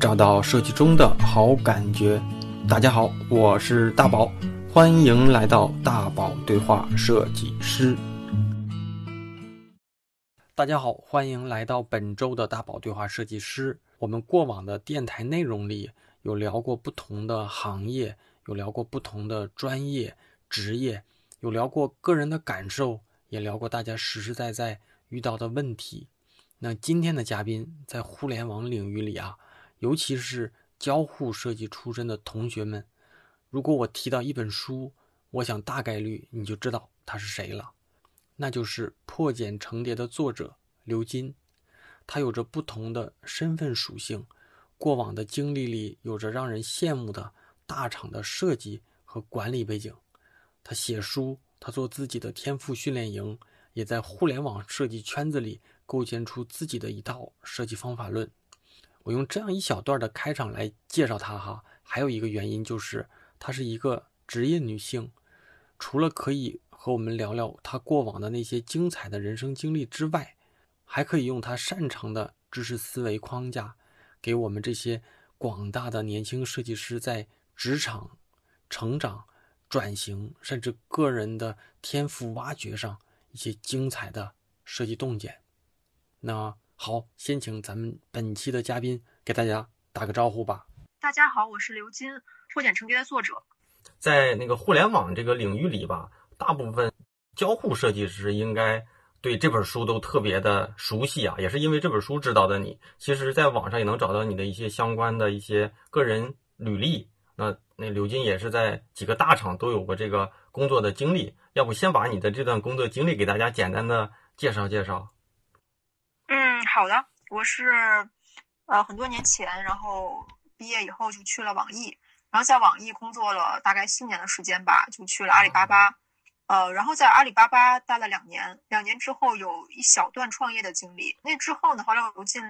找到设计中的好感觉。大家好，我是大宝，欢迎来到大宝对话设计师。大家好，欢迎来到本周的大宝对话设计师。我们过往的电台内容里有聊过不同的行业，有聊过不同的专业职业，有聊过个人的感受，也聊过大家实实在在遇到的问题。那今天的嘉宾在互联网领域里啊，尤其是交互设计出身的同学们，如果我提到一本书，我想大概率你就知道他是谁了，那就是《破茧成蝶》的作者刘金。他有着不同的身份属性，过往的经历里有着让人羡慕的大厂的设计和管理背景。他写书，他做自己的天赋训练营，也在互联网设计圈子里。构建出自己的一套设计方法论。我用这样一小段的开场来介绍她哈，还有一个原因就是她是一个职业女性。除了可以和我们聊聊她过往的那些精彩的人生经历之外，还可以用她擅长的知识思维框架，给我们这些广大的年轻设计师在职场成长、转型，甚至个人的天赋挖掘上一些精彩的设计洞见。那好，先请咱们本期的嘉宾给大家打个招呼吧。大家好，我是刘金，《破茧成蝶》的作者。在那个互联网这个领域里吧，大部分交互设计师应该对这本书都特别的熟悉啊，也是因为这本书知道的你。其实，在网上也能找到你的一些相关的一些个人履历。那那刘金也是在几个大厂都有过这个工作的经历。要不先把你的这段工作经历给大家简单的介绍介绍。好的，我是呃很多年前，然后毕业以后就去了网易，然后在网易工作了大概四年的时间吧，就去了阿里巴巴，呃，然后在阿里巴巴待了两年，两年之后有一小段创业的经历，那之后呢，后来我又进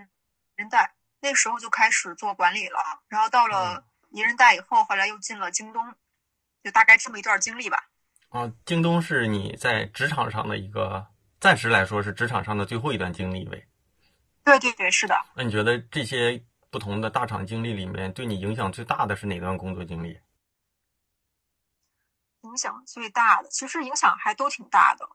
人代，那时候就开始做管理了，然后到了宜人代以后，后来又进了京东，就大概这么一段经历吧。啊，京东是你在职场上的一个，暂时来说是职场上的最后一段经历呗。对对对，是的。那你觉得这些不同的大厂经历里面，对你影响最大的是哪段工作经历？影响最大的，其实影响还都挺大的。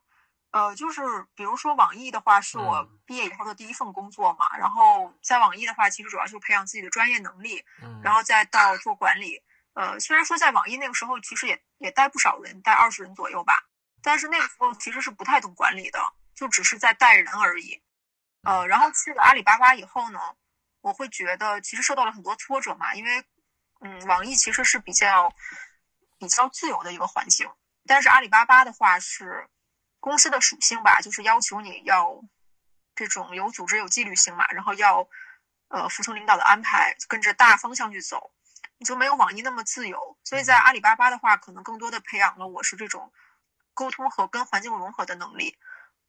呃，就是比如说网易的话，是我毕业以后的第一份工作嘛。然后在网易的话，其实主要就是培养自己的专业能力，然后再到做管理。呃，虽然说在网易那个时候，其实也也带不少人，带二十人左右吧。但是那个时候其实是不太懂管理的，就只是在带人而已。呃，然后去了阿里巴巴以后呢，我会觉得其实受到了很多挫折嘛，因为，嗯，网易其实是比较比较自由的一个环境，但是阿里巴巴的话是公司的属性吧，就是要求你要这种有组织、有纪律性嘛，然后要呃服从领导的安排，跟着大方向去走，你就没有网易那么自由。所以在阿里巴巴的话，可能更多的培养了我是这种沟通和跟环境融合的能力。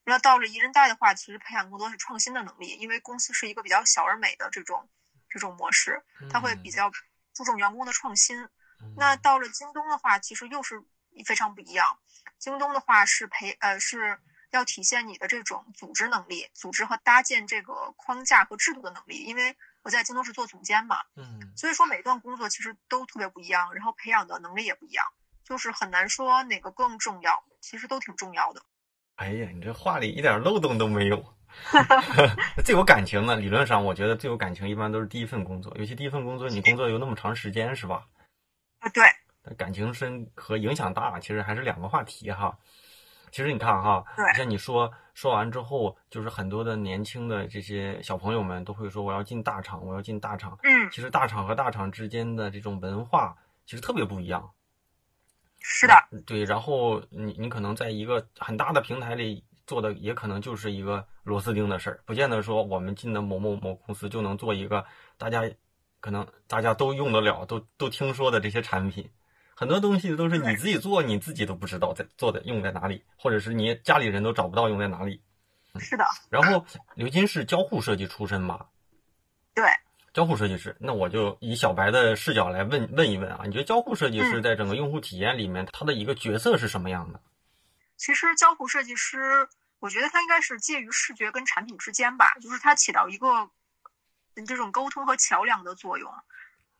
那到了宜人贷的话，其实培养更多是创新的能力，因为公司是一个比较小而美的这种这种模式，它会比较注重员工的创新。那到了京东的话，其实又是非常不一样。京东的话是培呃是要体现你的这种组织能力，组织和搭建这个框架和制度的能力。因为我在京东是做总监嘛，嗯，所以说每段工作其实都特别不一样，然后培养的能力也不一样，就是很难说哪个更重要，其实都挺重要的。哎呀，你这话里一点漏洞都没有。最有感情的，理论上我觉得最有感情一般都是第一份工作，尤其第一份工作你工作有那么长时间，是吧？啊，对。感情深和影响大，其实还是两个话题哈。其实你看哈，像你说说完之后，就是很多的年轻的这些小朋友们都会说我要进大厂，我要进大厂。嗯。其实大厂和大厂之间的这种文化其实特别不一样。是的，对，然后你你可能在一个很大的平台里做的，也可能就是一个螺丝钉的事儿，不见得说我们进的某某某公司就能做一个大家可能大家都用得了、都都听说的这些产品。很多东西都是你自己做，你自己都不知道在做的用在哪里，或者是你家里人都找不到用在哪里。是的。然后刘金是交互设计出身嘛？对。交互设计师，那我就以小白的视角来问问一问啊，你觉得交互设计师在整个用户体验里面，他的一个角色是什么样的？其实交互设计师，我觉得他应该是介于视觉跟产品之间吧，就是他起到一个这种沟通和桥梁的作用。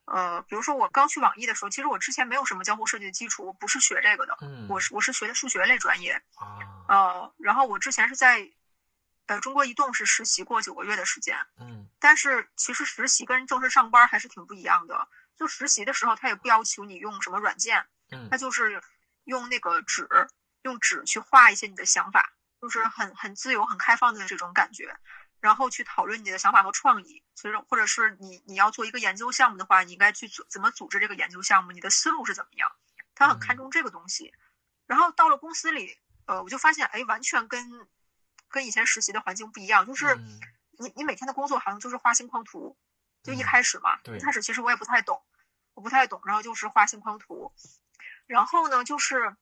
呃，比如说我刚去网易的时候，其实我之前没有什么交互设计的基础，我不是学这个的，嗯，我是我是学的数学类专业啊，呃，然后我之前是在呃中国移动是实习过九个月的时间，嗯，但是其实实习跟正式上班还是挺不一样的。就实习的时候，他也不要求你用什么软件，嗯，他就是用那个纸，用纸去画一些你的想法，就是很很自由、很开放的这种感觉。然后去讨论你的想法和创意，其实或者是你你要做一个研究项目的话，你应该去组怎么组织这个研究项目，你的思路是怎么样？他很看重这个东西。然后到了公司里，呃，我就发现，哎，完全跟跟以前实习的环境不一样。就是你你每天的工作好像就是画星框图，就一开始嘛，一开始其实我也不太懂，我不太懂，然后就是画星框图，然后呢就是。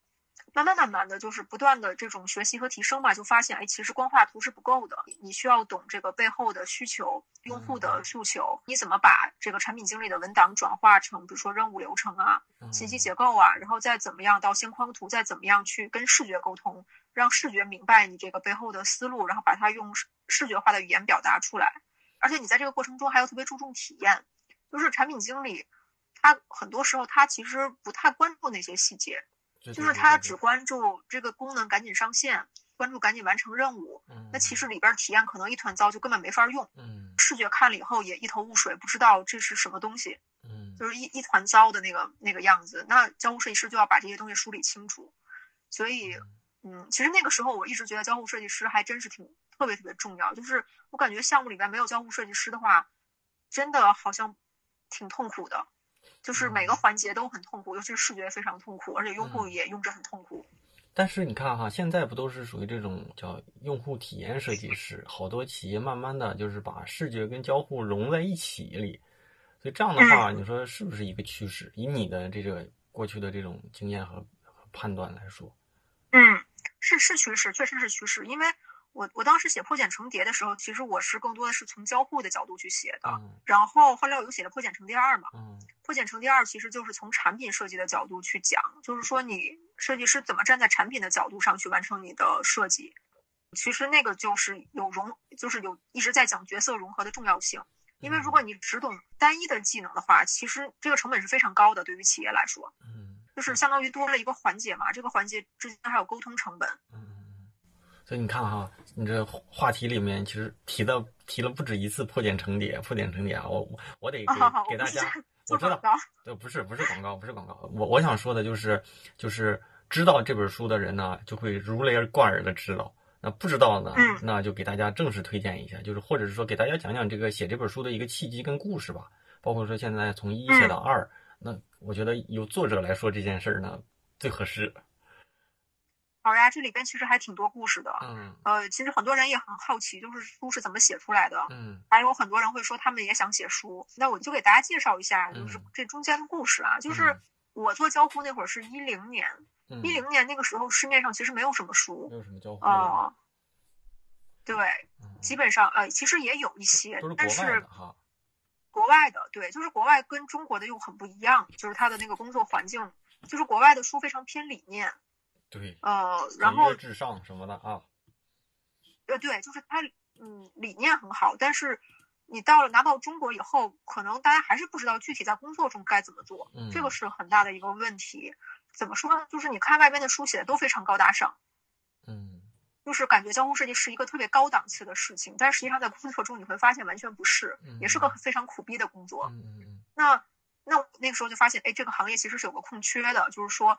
慢慢慢慢的就是不断的这种学习和提升嘛，就发现哎，其实光画图是不够的，你需要懂这个背后的需求、用户的诉求，你怎么把这个产品经理的文档转化成，比如说任务流程啊、信息结构啊，然后再怎么样到线框图，再怎么样去跟视觉沟通，让视觉明白你这个背后的思路，然后把它用视觉化的语言表达出来。而且你在这个过程中还要特别注重体验，就是产品经理他很多时候他其实不太关注那些细节。就是他只关注这个功能赶紧上线，关注赶紧完成任务。那其实里边体验可能一团糟，就根本没法用。嗯，视觉看了以后也一头雾水，不知道这是什么东西。嗯，就是一一团糟的那个那个样子。那交互设计师就要把这些东西梳理清楚。所以，嗯，其实那个时候我一直觉得交互设计师还真是挺特别特别重要。就是我感觉项目里边没有交互设计师的话，真的好像挺痛苦的。就是每个环节都很痛苦，尤其是视觉非常痛苦，而且用户也用着很痛苦。但是你看哈，现在不都是属于这种叫用户体验设计师？好多企业慢慢的就是把视觉跟交互融在一起里，所以这样的话，你说是不是一个趋势？以你的这个过去的这种经验和判断来说，嗯，是是趋势，确实是趋势，因为。我我当时写破茧成蝶的时候，其实我是更多的是从交互的角度去写的。然后后来我又写了破茧成蝶二嘛。破茧成蝶二其实就是从产品设计的角度去讲，就是说你设计师怎么站在产品的角度上去完成你的设计。其实那个就是有融，就是有一直在讲角色融合的重要性。因为如果你只懂单一的技能的话，其实这个成本是非常高的，对于企业来说。嗯。就是相当于多了一个环节嘛，这个环节之间还有沟通成本。嗯。所以你看哈，你这话题里面其实提的提了不止一次破茧成蝶，破茧成蝶啊！我我得给 给大家，我知道，呃，不是不是广告，不是广告，我我想说的就是，就是知道这本书的人呢，就会如雷而贯耳的知道；那不知道呢，那就给大家正式推荐一下，就是或者是说给大家讲讲这个写这本书的一个契机跟故事吧。包括说现在从一写到二，那我觉得由作者来说这件事儿呢最合适。好呀，这里边其实还挺多故事的。嗯，呃，其实很多人也很好奇，就是书是怎么写出来的。嗯，还有很多人会说他们也想写书，那我就给大家介绍一下，就是这中间的故事啊。就是我做交互那会儿是一零年，一零年那个时候市面上其实没有什么书，没有什么交互啊。对，基本上呃，其实也有一些，但是哈，国外的对，就是国外跟中国的又很不一样，就是他的那个工作环境，就是国外的书非常偏理念。对，呃，然后至上什么的啊，呃，对，就是他，嗯，理念很好，但是你到了拿到中国以后，可能大家还是不知道具体在工作中该怎么做，这个是很大的一个问题。怎么说呢？就是你看外边的书写的都非常高大上，嗯，就是感觉交互设计是一个特别高档次的事情，但实际上在工作中你会发现完全不是，也是个非常苦逼的工作。嗯嗯那那那个时候就发现，哎，这个行业其实是有个空缺的，就是说。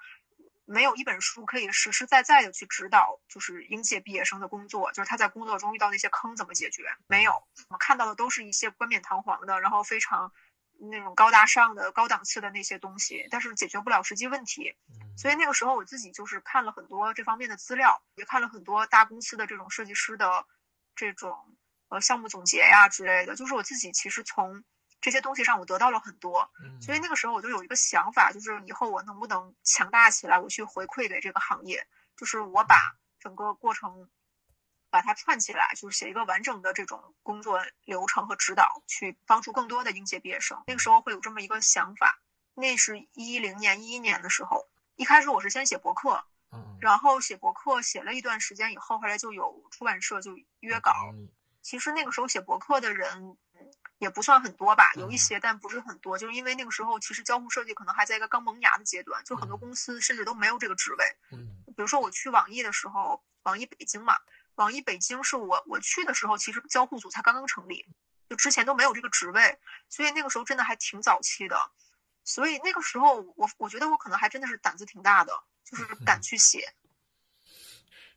没有一本书可以实实在在的去指导，就是应届毕业生的工作，就是他在工作中遇到那些坑怎么解决？没有，我们看到的都是一些冠冕堂皇的，然后非常那种高大上的、高档次的那些东西，但是解决不了实际问题。所以那个时候我自己就是看了很多这方面的资料，也看了很多大公司的这种设计师的这种呃项目总结呀之类的，就是我自己其实从。这些东西上我得到了很多，所以那个时候我就有一个想法，就是以后我能不能强大起来，我去回馈给这个行业，就是我把整个过程把它串起来，就是写一个完整的这种工作流程和指导，去帮助更多的应届毕业生。那个时候会有这么一个想法。那是一零年、一一年的时候，一开始我是先写博客，然后写博客写了一段时间以后，后来就有出版社就约稿。其实那个时候写博客的人。也不算很多吧，有一些，但不是很多。就是因为那个时候，其实交互设计可能还在一个刚萌芽的阶段，就很多公司甚至都没有这个职位。嗯，比如说我去网易的时候，网易北京嘛，网易北京是我我去的时候，其实交互组才刚刚成立，就之前都没有这个职位，所以那个时候真的还挺早期的。所以那个时候，我我觉得我可能还真的是胆子挺大的，就是敢去写。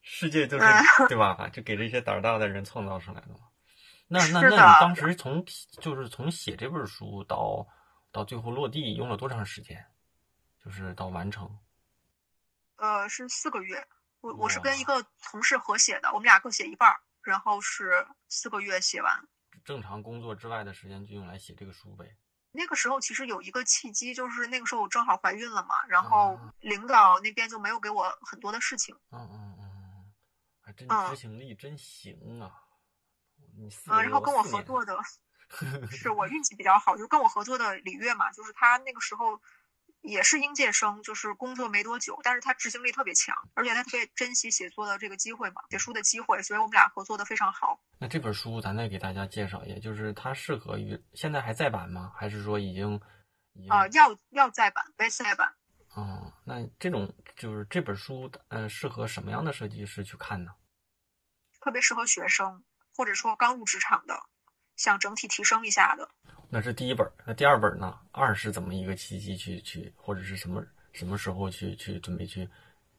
世界就是对吧？就给这些胆大的人创造出来的嘛。那那那你当时从就是从写这本书到到最后落地用了多长时间？就是到完成？呃，是四个月。我我是跟一个同事合写的，我们俩各写一半儿，然后是四个月写完。正常工作之外的时间就用来写这个书呗。那个时候其实有一个契机，就是那个时候我正好怀孕了嘛，然后领导那边就没有给我很多的事情。嗯嗯嗯，还真执行力真行啊！嗯，然后跟我合作的，是我运气比较好，就是跟我合作的李月嘛，就是他那个时候也是应届生，就是工作没多久，但是他执行力特别强，而且他特别珍惜写作的这个机会嘛，写书的机会，所以我们俩合作的非常好。那这本书咱再给大家介绍一下，就是它适合于现在还在版吗？还是说已经？啊，要要再版，被再版。哦，那这种就是这本书，呃，适合什么样的设计师去看呢？特别适合学生。或者说刚入职场的，想整体提升一下的，那是第一本。那第二本呢？二是怎么一个契机去去，或者是什么什么时候去去准备去？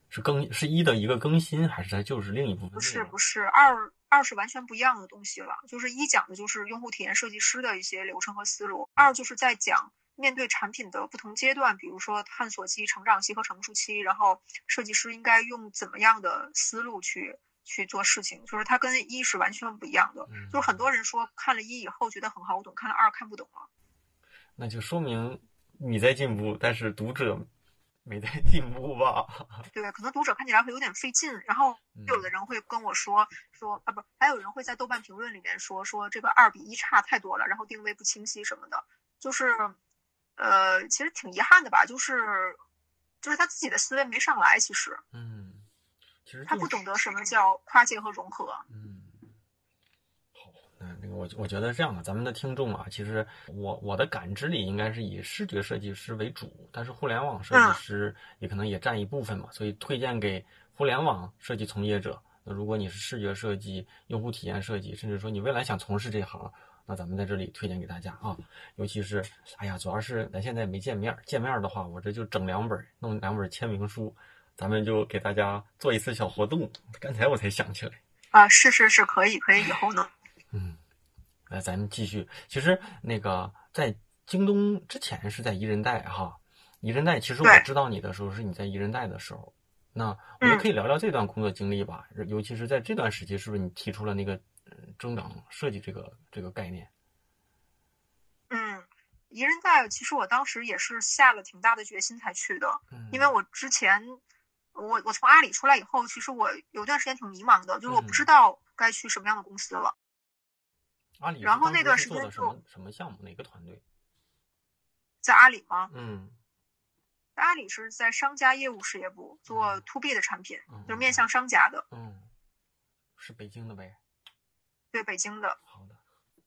是更是一的一个更新，还是它就是另一部分？不是不是，二二是完全不一样的东西了。就是一讲的就是用户体验设计师的一些流程和思路，二就是在讲面对产品的不同阶段，比如说探索期、成长期和成熟期，然后设计师应该用怎么样的思路去。去做事情，就是它跟一是完全不一样的。就是很多人说看了一以后觉得很好懂，看了二看不懂了。那就说明你在进步，但是读者没在进步吧？对，可能读者看起来会有点费劲。然后有的人会跟我说说啊，不，还有人会在豆瓣评论里面说说这个二比一差太多了，然后定位不清晰什么的。就是，呃，其实挺遗憾的吧，就是就是他自己的思维没上来，其实。嗯。他不懂得什么叫跨界和融合。嗯，好，那那个我我觉得这样的，咱们的听众啊，其实我我的感知里应该是以视觉设计师为主，但是互联网设计师也可能也占一部分嘛，所以推荐给互联网设计从业者。那如果你是视觉设计、用户体验设计，甚至说你未来想从事这行，那咱们在这里推荐给大家啊。尤其是，哎呀，主要是咱现在没见面，见面的话，我这就整两本，弄两本签名书。咱们就给大家做一次小活动，刚才我才想起来啊，是是是，可以可以，以后呢，嗯，来咱们继续。其实那个在京东之前是在宜人贷哈，宜人贷其实我知道你的时候是你在宜人贷的时候，那我们可以聊聊这段工作经历吧，尤其是在这段时期，是不是你提出了那个增长设计这个这个概念？嗯，宜人贷其实我当时也是下了挺大的决心才去的，因为我之前。我我从阿里出来以后，其实我有段时间挺迷茫的，就是我不知道该去什么样的公司了。阿里，然后那段时间什么什么项目？哪个团队？在阿里吗？嗯，在阿里是在商家业务事业部做 to B 的产品，就是面向商家的。嗯，是北京的呗？对，北京的。好的。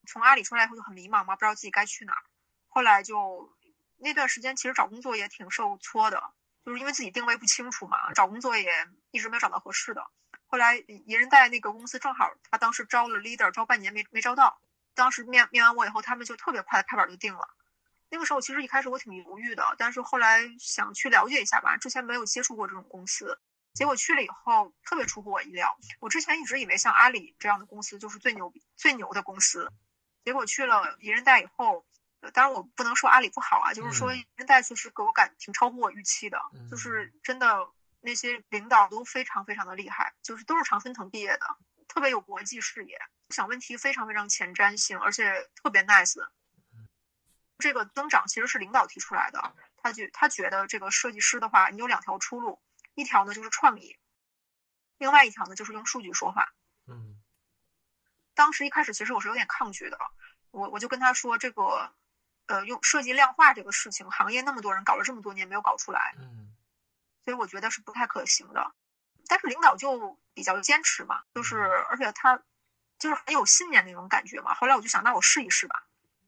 从阿里出来以后就很迷茫嘛，不知道自己该去哪儿。后来就那段时间，其实找工作也挺受挫的。就是因为自己定位不清楚嘛，找工作也一直没有找到合适的。后来宜人贷那个公司正好，他当时招了 leader，招半年没没招到。当时面面完我以后，他们就特别快拍板就定了。那个时候其实一开始我挺犹豫的，但是后来想去了解一下吧，之前没有接触过这种公司。结果去了以后，特别出乎我意料。我之前一直以为像阿里这样的公司就是最牛最牛的公司，结果去了宜人贷以后。当然，我不能说阿里不好啊，就是说人贷确实给我感挺超乎我预期的，就是真的那些领导都非常非常的厉害，就是都是常春藤毕业的，特别有国际视野，想问题非常非常前瞻性，而且特别 nice。这个增长其实是领导提出来的，他觉他觉得这个设计师的话，你有两条出路，一条呢就是创意，另外一条呢就是用数据说话。嗯，当时一开始其实我是有点抗拒的，我我就跟他说这个。呃，用设计量化这个事情，行业那么多人搞了这么多年没有搞出来，嗯，所以我觉得是不太可行的。但是领导就比较坚持嘛，就是而且他就是很有信念那种感觉嘛。后来我就想，那我试一试吧。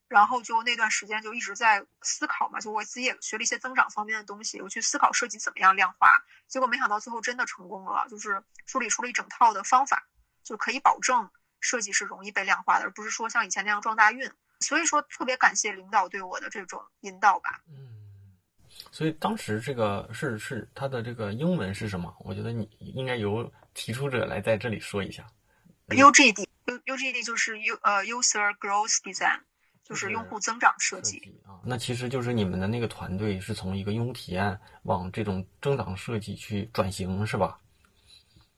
然后就那段时间就一直在思考嘛，就我自己也学了一些增长方面的东西，我去思考设计怎么样量化，结果没想到最后真的成功了，就是梳理出了一整套的方法，就可以保证设计是容易被量化的，而不是说像以前那样撞大运。所以说特别感谢领导对我的这种引导吧。嗯，所以当时这个是是它的这个英文是什么？我觉得你应该由提出者来在这里说一下。UGD，U UGD 就是 U 呃 User Growth Design。就是用户增长设计啊，那其实就是你们的那个团队是从一个用户体验往这种增长设计去转型，是吧？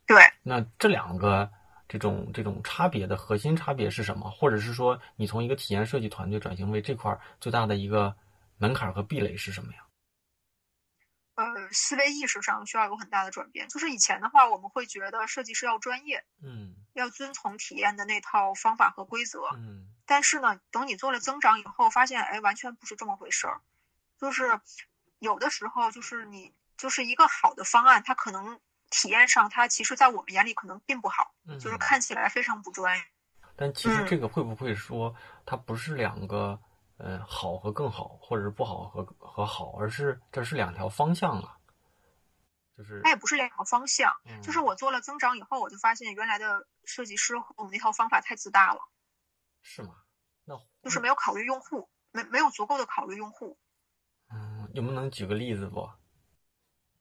对。那这两个这种这种差别的核心差别是什么？或者是说，你从一个体验设计团队转型为这块最大的一个门槛和壁垒是什么呀？呃，思维意识上需要有很大的转变。就是以前的话，我们会觉得设计师要专业，嗯，要遵从体验的那套方法和规则，嗯。但是呢，等你做了增长以后，发现哎，完全不是这么回事儿。就是有的时候，就是你就是一个好的方案，它可能体验上，它其实在我们眼里可能并不好，就是看起来非常不专业。但其实这个会不会说，它不是两个呃好和更好，或者是不好和和好，而是这是两条方向啊？就是它也不是两个方向。就是我做了增长以后，我就发现原来的设计师和我们那套方法太自大了。是吗？那就是没有考虑用户，没没有足够的考虑用户。嗯，有没有能举个例子不？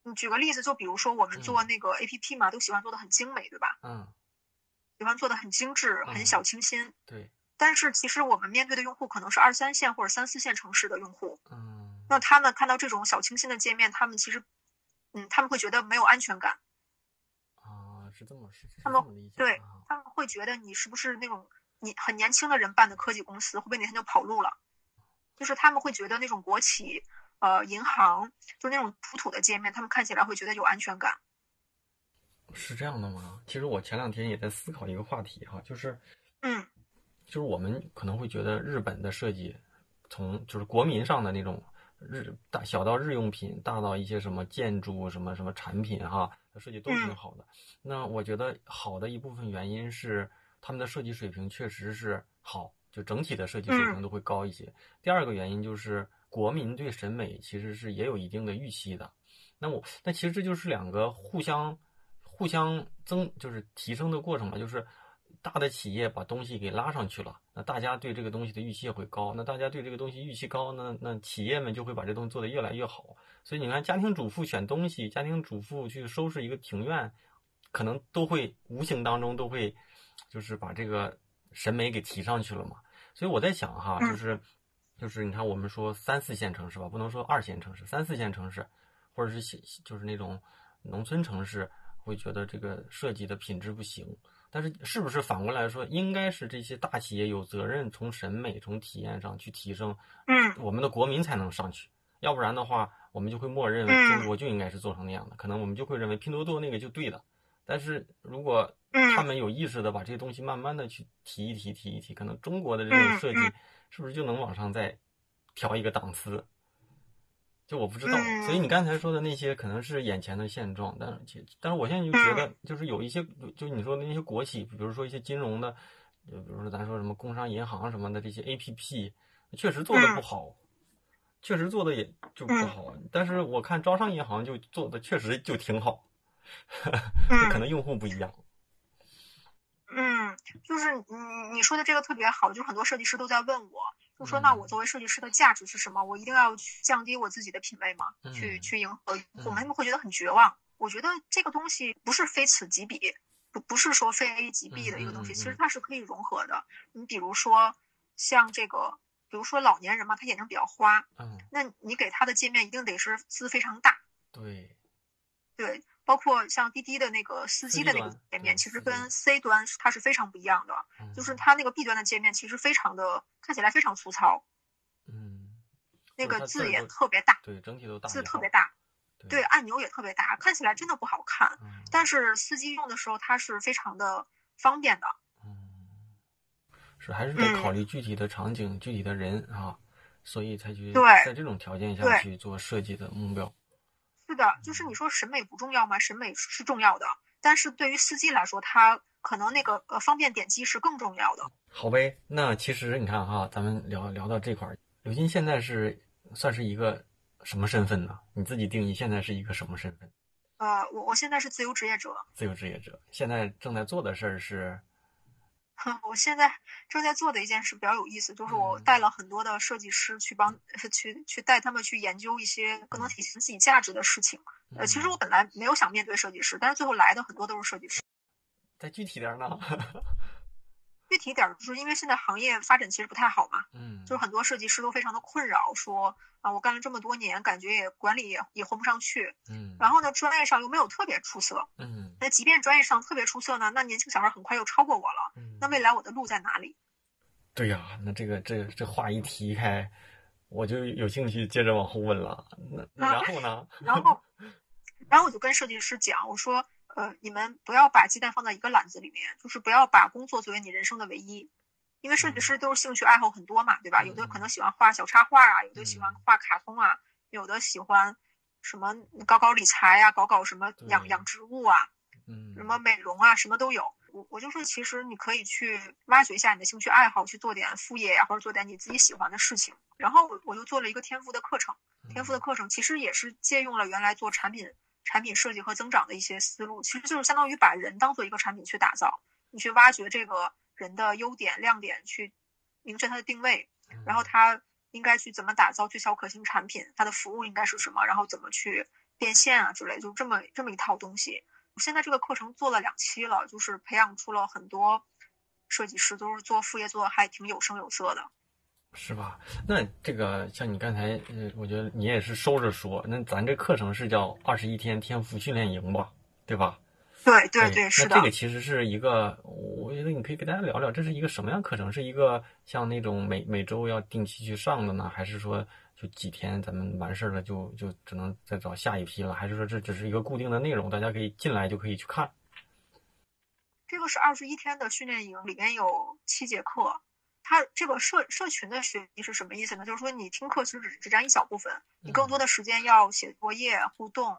你举个例子，就比如说我们做那个 A P P 嘛，都喜欢做的很精美，对吧？嗯。喜欢做的很精致，很小清新。对。但是其实我们面对的用户可能是二三线或者三四线城市的用户。嗯。那他们看到这种小清新的界面，他们其实，嗯，他们会觉得没有安全感。啊，是这么是他们对他们会觉得你是不是那种。你很年轻的人办的科技公司，会不会哪天就跑路了？就是他们会觉得那种国企、呃银行，就那种土土的界面，他们看起来会觉得有安全感。是这样的吗？其实我前两天也在思考一个话题哈，就是，嗯，就是我们可能会觉得日本的设计，从就是国民上的那种日大小到日用品，大到一些什么建筑、什么什么产品哈，设计都挺好的。那我觉得好的一部分原因是。他们的设计水平确实是好，就整体的设计水平都会高一些。第二个原因就是国民对审美其实是也有一定的预期的。那我那其实这就是两个互相互相增就是提升的过程嘛，就是大的企业把东西给拉上去了，那大家对这个东西的预期也会高。那大家对这个东西预期高，那那企业们就会把这东西做得越来越好。所以你看，家庭主妇选东西，家庭主妇去收拾一个庭院，可能都会无形当中都会。就是把这个审美给提上去了嘛，所以我在想哈，就是，就是你看我们说三四线城市吧，不能说二线城市，三四线城市，或者是就是那种农村城市，会觉得这个设计的品质不行。但是是不是反过来说，应该是这些大企业有责任从审美、从体验上去提升，嗯，我们的国民才能上去，要不然的话，我们就会默认为中国就应该是做成那样的，可能我们就会认为拼多多那个就对的。但是如果他们有意识的把这些东西慢慢的去提一提提一提，可能中国的这种设计是不是就能往上再调一个档次？就我不知道。所以你刚才说的那些可能是眼前的现状，但是但是我现在就觉得，就是有一些就你说的那些国企，比如说一些金融的，就比如说咱说什么工商银行什么的这些 A P P，确实做的不好，确实做的也就不好。但是我看招商银行就做的确实就挺好，可能用户不一样。嗯，就是你你说的这个特别好，就是很多设计师都在问我，就说那我作为设计师的价值是什么？我一定要去降低我自己的品味吗？去去迎合，我们会觉得很绝望。我觉得这个东西不是非此即彼，不不是说非 A 即 B 的一个东西，其实它是可以融合的。你比如说像这个，比如说老年人嘛，他眼睛比较花，嗯，那你给他的界面一定得是字非常大，对，对。包括像滴滴的那个司机的那个界面，其实跟 C 端它是非常不一样的。就是它那个 B 端的界面其实非常的看起来非常粗糙，嗯，那个字也特别大，对，整体都大，字特别大，对，按钮也特别大，看起来真的不好看。但是司机用的时候，它是非常的方便的。嗯，是还是得考虑具体的场景、具体的人啊，所以才去在这种条件下去做设计的目标。是的，就是你说审美不重要吗？审美是重要的，但是对于司机来说，他可能那个呃方便点击是更重要的。好呗，那其实你看哈，咱们聊聊到这块儿，刘金现在是算是一个什么身份呢？你自己定义现在是一个什么身份？呃，我我现在是自由职业者。自由职业者，现在正在做的事儿是。我现在正在做的一件事比较有意思，就是我带了很多的设计师去帮去去带他们去研究一些更能体现自己价值的事情。呃，其实我本来没有想面对设计师，但是最后来的很多都是设计师。再具体点呢？具体点就是因为现在行业发展其实不太好嘛，嗯，就是很多设计师都非常的困扰，说啊，我干了这么多年，感觉也管理也也混不上去，嗯，然后呢，专业上又没有特别出色，嗯，那即便专业上特别出色呢，那年轻小孩很快又超过我了，嗯那未来我的路在哪里？对呀，那这个这这话一提开，我就有兴趣接着往后问了，那然后呢？然后，然后我就跟设计师讲，我说。呃，你们不要把鸡蛋放在一个篮子里面，就是不要把工作作为你人生的唯一，因为设计师都是兴趣爱好很多嘛，对吧？有的可能喜欢画小插画啊，有的喜欢画卡通啊，有的喜欢什么搞搞理财啊，搞搞什么养养植物啊，嗯，什么美容啊，什么都有。我我就说，其实你可以去挖掘一下你的兴趣爱好，去做点副业呀，或者做点你自己喜欢的事情。然后我我就做了一个天赋的课程，天赋的课程其实也是借用了原来做产品。产品设计和增长的一些思路，其实就是相当于把人当做一个产品去打造，你去挖掘这个人的优点、亮点，去明确他的定位，然后他应该去怎么打造最小可行产品，他的服务应该是什么，然后怎么去变现啊之类，就这么这么一套东西。现在这个课程做了两期了，就是培养出了很多设计师，都是做副业做的还挺有声有色的。是吧？那这个像你刚才，呃，我觉得你也是收着说。那咱这课程是叫二十一天天赋训练营吧？对吧？对对对，是的。那这个其实是一个，我觉得你可以给大家聊聊，这是一个什么样课程？是一个像那种每每周要定期去上的呢，还是说就几天咱们完事儿了就就只能再找下一批了？还是说这只是一个固定的内容，大家可以进来就可以去看？这个是二十一天的训练营，里面有七节课。它这个社社群的学习是什么意思呢？就是说你听课其实只只占一小部分，你更多的时间要写作业、互动、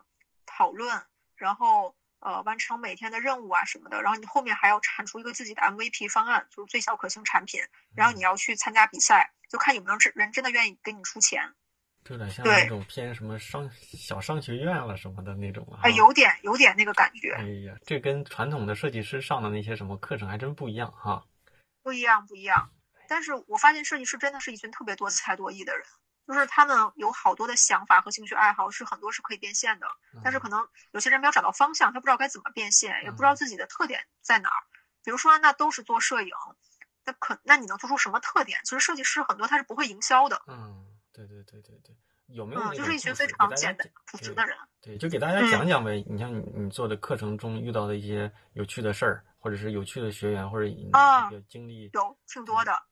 讨论，然后呃完成每天的任务啊什么的。然后你后面还要产出一个自己的 MVP 方案，就是最小可行产品。然后你要去参加比赛，就看有没有人人真的愿意给你出钱。有点像那种偏什么商小商学院了什么的那种啊。哎，有点有点那个感觉。哎呀，这跟传统的设计师上的那些什么课程还真不一样哈。不一样，不一样。但是我发现设计师真的是一群特别多才多艺的人，就是他们有好多的想法和兴趣爱好，是很多是可以变现的。但是可能有些人没有找到方向，他不知道该怎么变现，也不知道自己的特点在哪儿。比如说，那都是做摄影，那可那你能做出什么特点？其实设计师很多他是不会营销的。嗯，对对对对对，有没有？嗯，就是一群非常简单朴实的人。对，就给大家讲讲呗。你像你你做的课程中遇到的一些有趣的事儿，或者是有趣的学员，或者一个经历，有挺多的。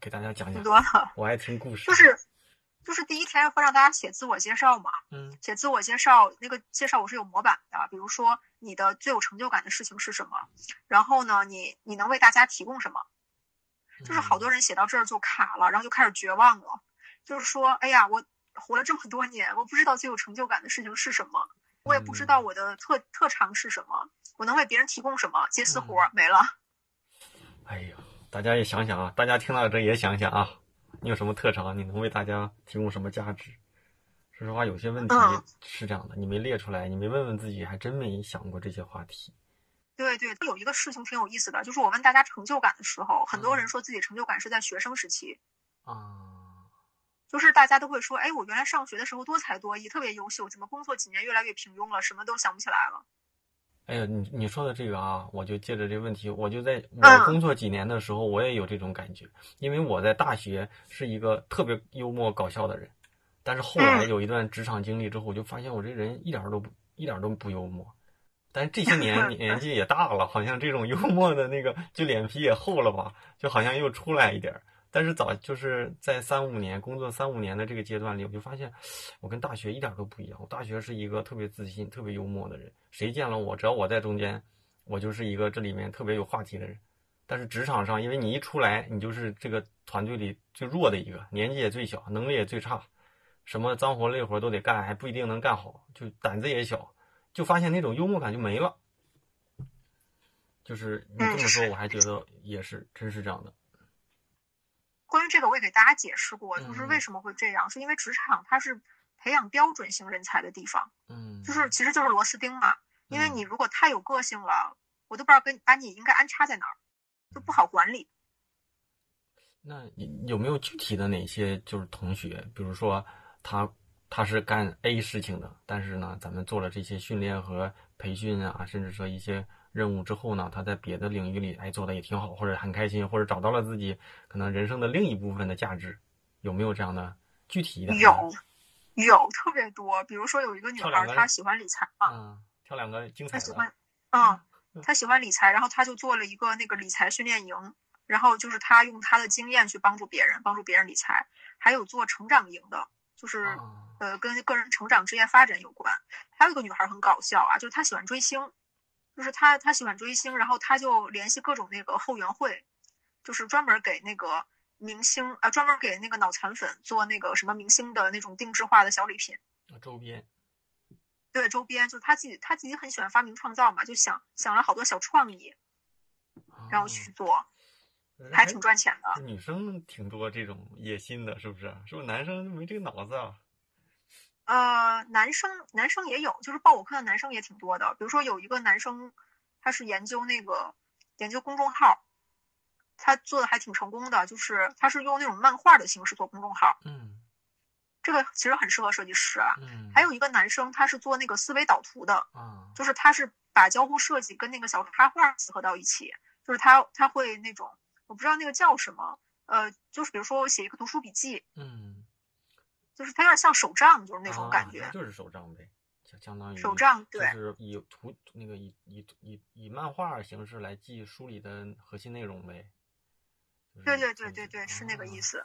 给大家讲讲，挺多的，我爱听故事。就是，就是第一天会让大家写自我介绍嘛，嗯，写自我介绍，那个介绍我是有模板的，比如说你的最有成就感的事情是什么，然后呢，你你能为大家提供什么？就是好多人写到这儿就卡了，然后就开始绝望了，就是说，哎呀，我活了这么多年，我不知道最有成就感的事情是什么，我也不知道我的特特长是什么，我能为别人提供什么？接私活没了。哎呀。大家也想想啊，大家听到这也想想啊，你有什么特长？你能为大家提供什么价值？说实话，有些问题是这样的，你没列出来，你没问问自己，还真没想过这些话题。对对，有一个事情挺有意思的，就是我问大家成就感的时候，很多人说自己成就感是在学生时期。啊，就是大家都会说，哎，我原来上学的时候多才多艺，特别优秀，怎么工作几年越来越平庸了，什么都想不起来了。哎呀，你你说的这个啊，我就借着这问题，我就在我工作几年的时候，我也有这种感觉，因为我在大学是一个特别幽默搞笑的人，但是后来有一段职场经历之后，我就发现我这人一点都不一点都不幽默，但是这些年 年纪也大了，好像这种幽默的那个就脸皮也厚了吧，就好像又出来一点。但是早就是在三五年工作三五年的这个阶段里，我就发现我跟大学一点都不一样。我大学是一个特别自信、特别幽默的人，谁见了我，只要我在中间，我就是一个这里面特别有话题的人。但是职场上，因为你一出来，你就是这个团队里最弱的一个，年纪也最小，能力也最差，什么脏活累活都得干，还不一定能干好，就胆子也小，就发现那种幽默感就没了。就是你这么说，我还觉得也是，真是这样的。关于这个，我也给大家解释过，就是为什么会这样，是因为职场它是培养标准型人才的地方，嗯，就是其实就是螺丝钉嘛。因为你如果太有个性了，我都不知道跟把你应该安插在哪儿，就不好管理。那有没有具体的哪些就是同学，比如说他他是干 A 事情的，但是呢，咱们做了这些训练和培训啊，甚至说一些任务之后呢，他在别的领域里哎做的也挺好，或者很开心，或者找到了自己可能人生的另一部分的价值，有没有这样的具体一点？有，有特别多。比如说有一个女孩，她喜欢理财嘛，嗯，挑两个精彩的。她喜欢，嗯，她喜欢理财，然后她就做了一个那个理财训练营。然后就是她用她的经验去帮助别人，帮助别人理财，还有做成长营的，就是呃跟个人成长、职业发展有关。还有一个女孩很搞笑啊，就是她喜欢追星，就是他他喜欢追星，然后他就联系各种那个后援会，就是专门给那个明星啊，专门给那个脑残粉做那个什么明星的那种定制化的小礼品，周边。对，周边就是他自己他自己很喜欢发明创造嘛，就想想了好多小创意，然后去做。还挺赚钱的，女生挺多这种野心的，是不是？是不是男生没这个脑子啊？呃，男生男生也有，就是报我课的男生也挺多的。比如说有一个男生，他是研究那个研究公众号，他做的还挺成功的，就是他是用那种漫画的形式做公众号。嗯，这个其实很适合设计师啊。嗯，还有一个男生，他是做那个思维导图的。嗯，就是他是把交互设计跟那个小插画结合到一起，就是他他会那种。我不知道那个叫什么，呃，就是比如说我写一个读书笔记，嗯，就是它有点像手账，就是那种感觉，就是手账呗，相相当于手账，对，就是以图那个以以以以漫画形式来记书里的核心内容呗。对对对对对，是那个意思，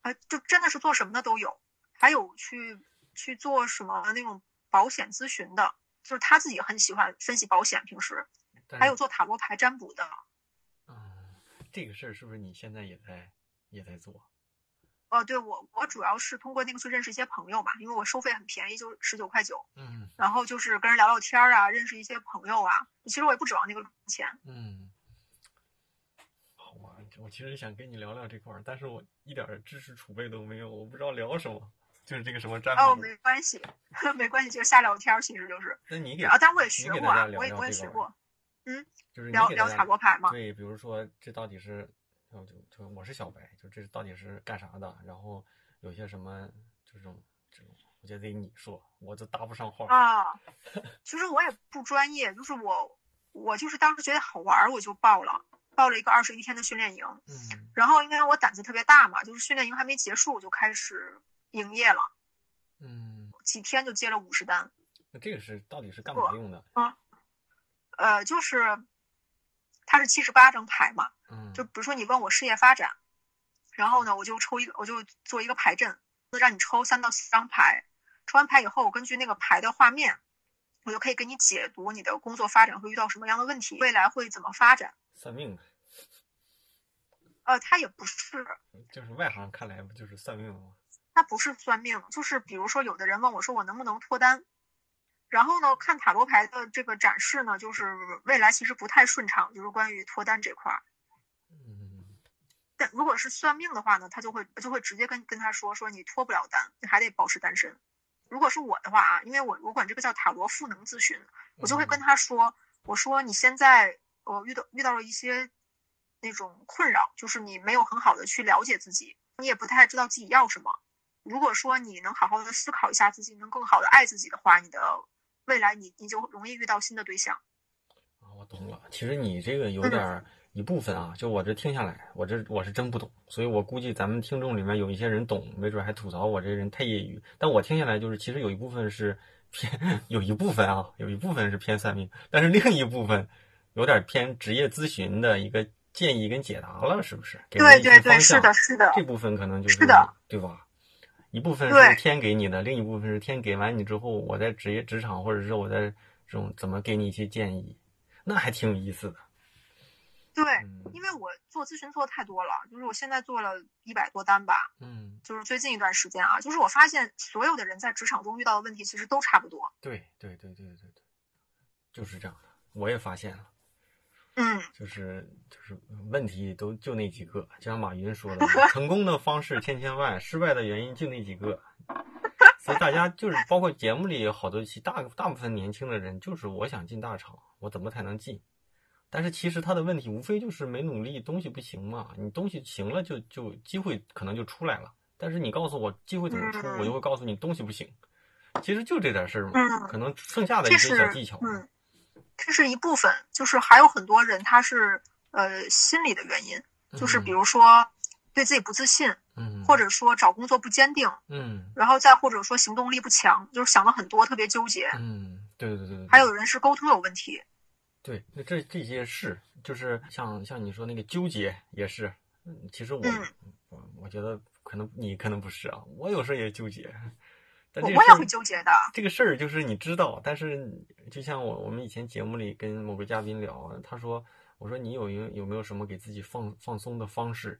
呃，就真的是做什么的都有，还有去去做什么那种保险咨询的，就是他自己很喜欢分析保险，平时还有做塔罗牌占卜的。这个事儿是不是你现在也在也在做？哦，对我我主要是通过那个去认识一些朋友嘛，因为我收费很便宜，就十九块九。嗯。然后就是跟人聊聊天啊，认识一些朋友啊。其实我也不指望那个钱。嗯。好吧，我其实想跟你聊聊这块儿，但是我一点知识储备都没有，我不知道聊什么。就是这个什么占卜。哦，没关系，没关系，就是瞎聊天，其实就是。那你给啊？但我也学过啊，我也我也学过。嗯，就是聊聊塔罗牌嘛？对，比如说这到底是，就就我是小白，就这到底是干啥的？然后有些什么这种这种，我觉得得你说，我都搭不上话啊。其实我也不专业，就是我我就是当时觉得好玩，我就报了，报了一个二十一天的训练营。嗯。然后因为我胆子特别大嘛，就是训练营还没结束，我就开始营业了。嗯。几天就接了五十单。那这个是到底是干嘛用的？啊。呃，就是，它是七十八张牌嘛，嗯，就比如说你问我事业发展，然后呢，我就抽一个，我就做一个牌阵，让你抽三到四张牌，抽完牌以后，我根据那个牌的画面，我就可以给你解读你的工作发展会遇到什么样的问题，未来会怎么发展。算命的？呃，他也不是，就是外行看来不就是算命吗？他不是算命，就是比如说有的人问我说我能不能脱单。然后呢，看塔罗牌的这个展示呢，就是未来其实不太顺畅，就是关于脱单这块儿。嗯。但如果是算命的话呢，他就会就会直接跟跟他说说你脱不了单，你还得保持单身。如果是我的话啊，因为我我管这个叫塔罗赋能咨询，我就会跟他说，我说你现在我遇到遇到了一些那种困扰，就是你没有很好的去了解自己，你也不太知道自己要什么。如果说你能好好的思考一下自己，能更好的爱自己的话，你的。未来你你就容易遇到新的对象啊，我懂了。其实你这个有点一部分啊，就我这听下来，我这我是真不懂，所以我估计咱们听众里面有一些人懂，没准还吐槽我这人太业余。但我听下来就是，其实有一部分是偏，有一部分啊，有一部分是偏算命，但是另一部分有点偏职业咨询的一个建议跟解答了，是不是？对对对，是的，是的。这部分可能就是是的，对吧？一部分是天给你的，另一部分是天给完你之后，我在职业职场或者是我在这种怎么给你一些建议，那还挺有意思的。对，因为我做咨询做的太多了，就是我现在做了一百多单吧。嗯，就是最近一段时间啊，就是我发现所有的人在职场中遇到的问题其实都差不多。对对对对对对，就是这样的，我也发现了。嗯，就是就是问题都就那几个，就像马云说的，成功的方式千千万，失败的原因就那几个。所以大家就是包括节目里有好多期，大大部分年轻的人就是我想进大厂，我怎么才能进？但是其实他的问题无非就是没努力，东西不行嘛。你东西行了，就就机会可能就出来了。但是你告诉我机会怎么出，我就会告诉你东西不行。其实就这点事儿嘛，可能剩下的一些小技巧。嗯，这是一部分，就是还有很多人他是呃心理的原因，就是比如说对自己不自信，嗯，或者说找工作不坚定，嗯，然后再或者说行动力不强，就是想了很多，特别纠结。嗯，对对对对。还有人是沟通有问题。对，那这这些是，就是像像你说那个纠结也是，嗯，其实我我我觉得可能你可能不是啊，我有时候也纠结。我我也会纠结的。这个事儿就是你知道，但是就像我我们以前节目里跟某个嘉宾聊，他说，我说你有有有没有什么给自己放放松的方式？